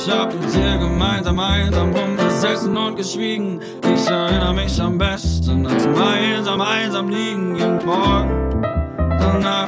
Ich hab mit dir gemeinsam einsam rumgesessen und geschwiegen. Ich erinnere mich am besten an gemeinsam einsam liegen jeden Morgen. Danach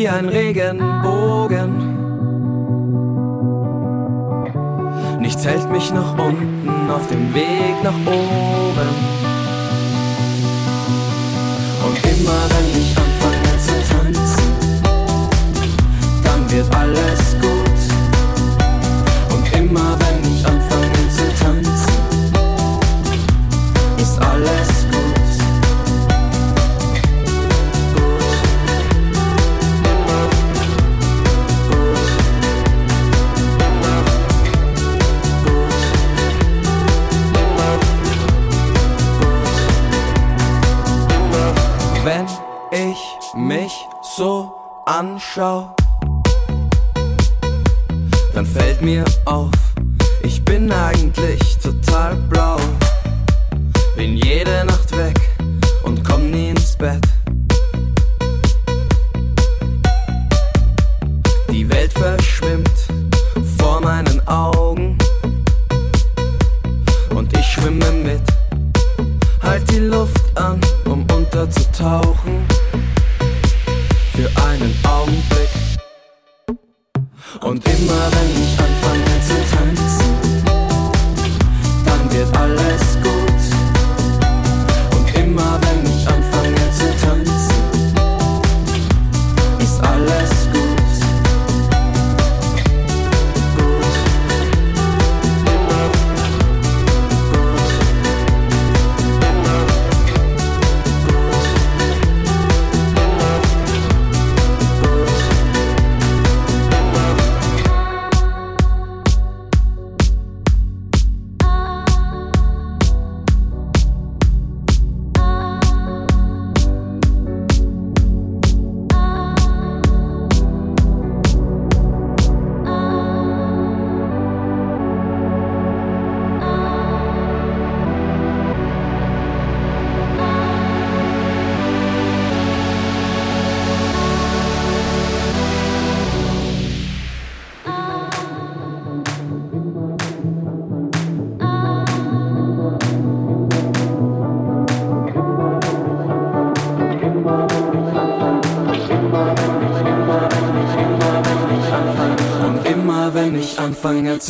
wie ein Regenbogen. Nichts hält mich nach unten auf dem Weg nach oben.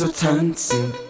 so tanzen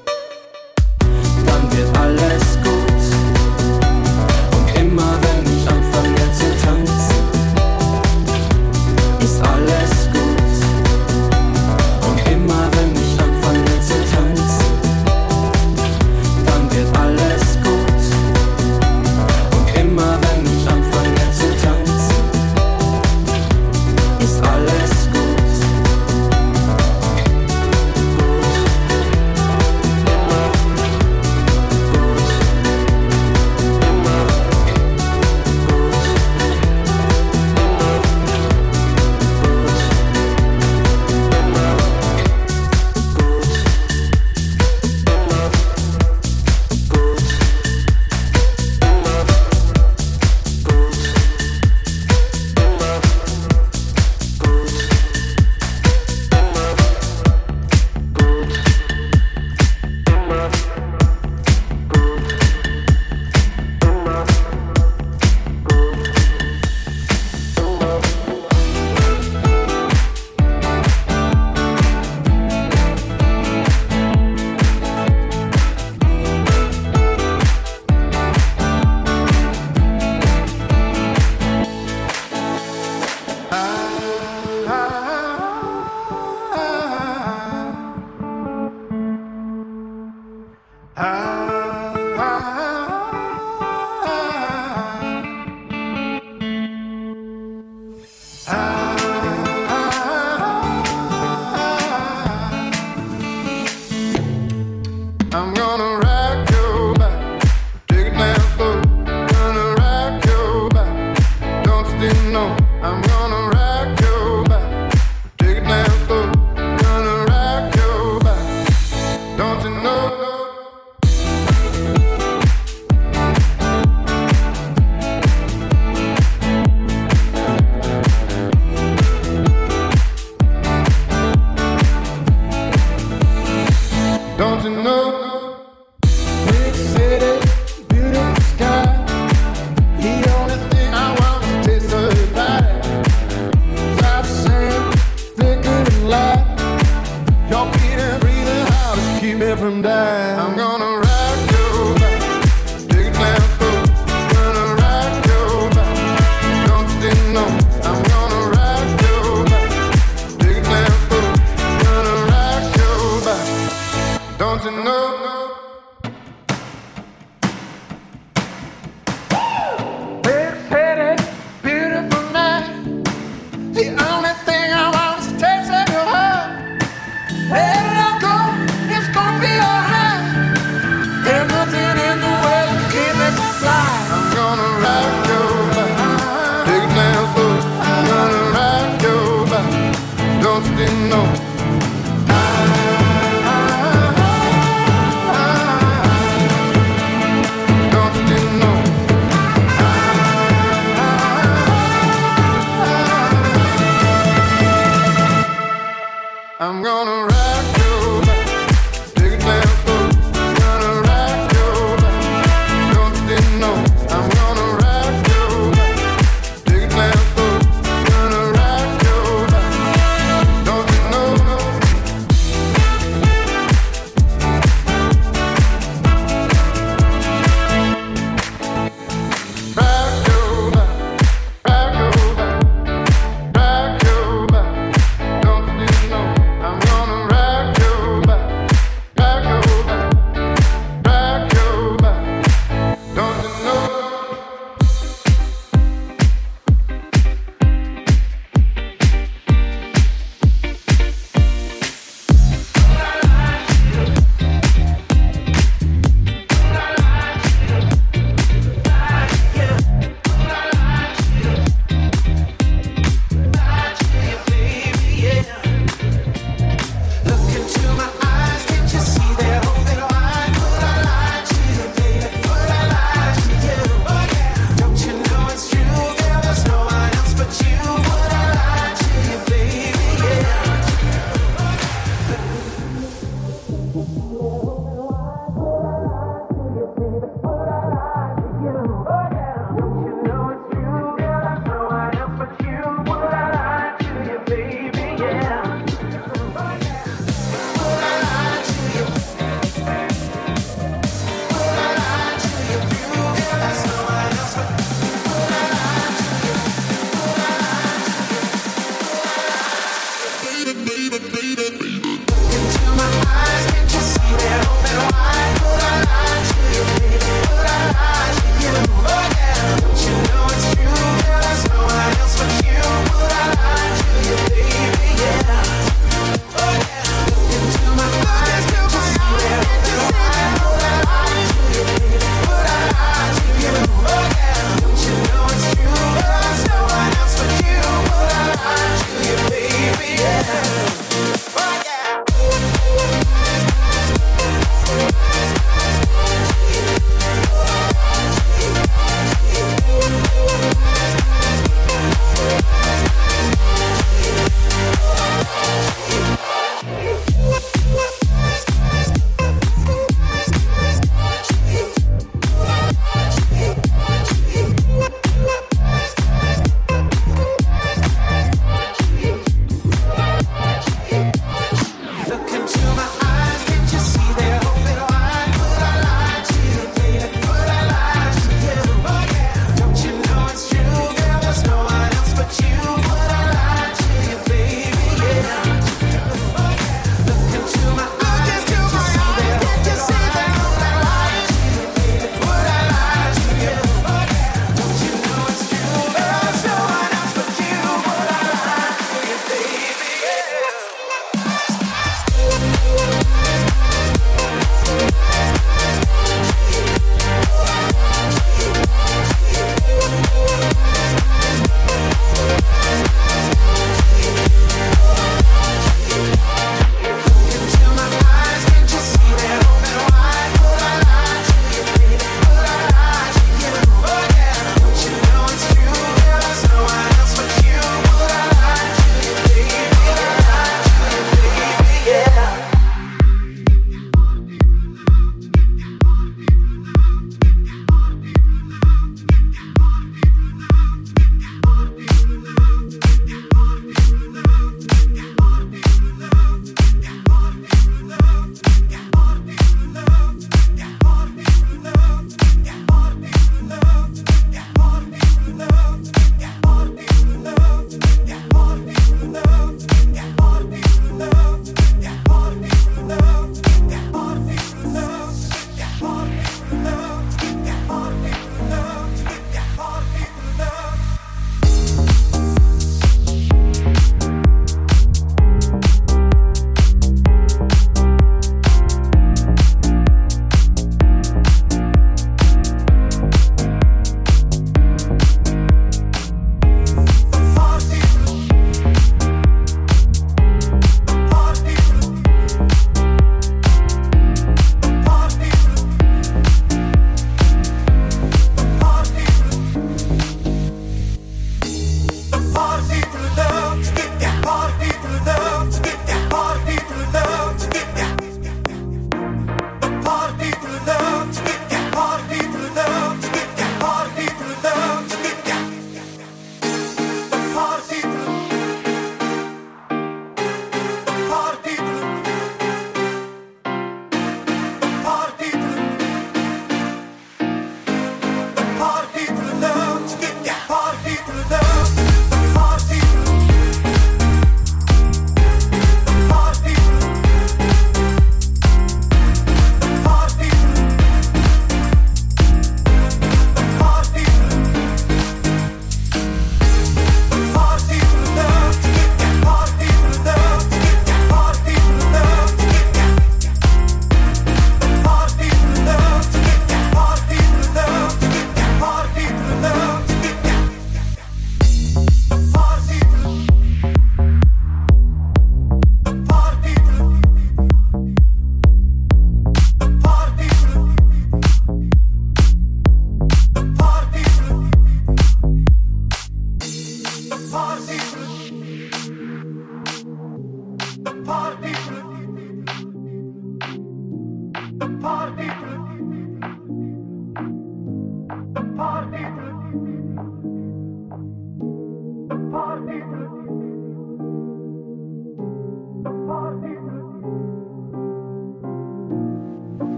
different dime. I'm gonna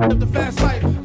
Live the fast life,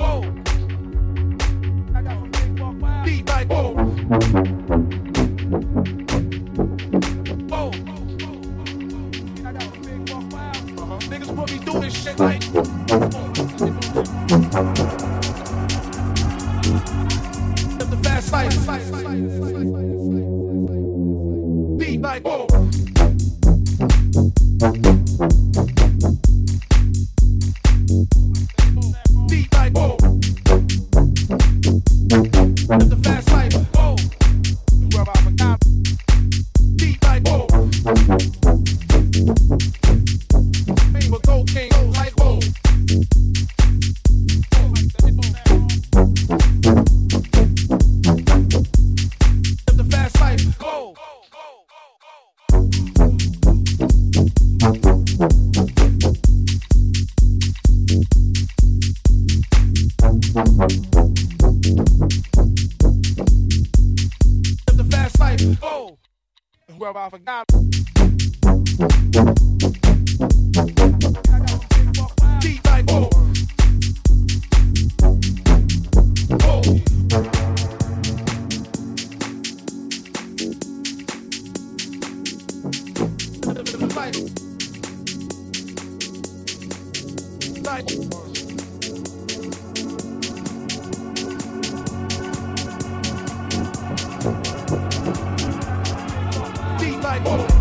whoa.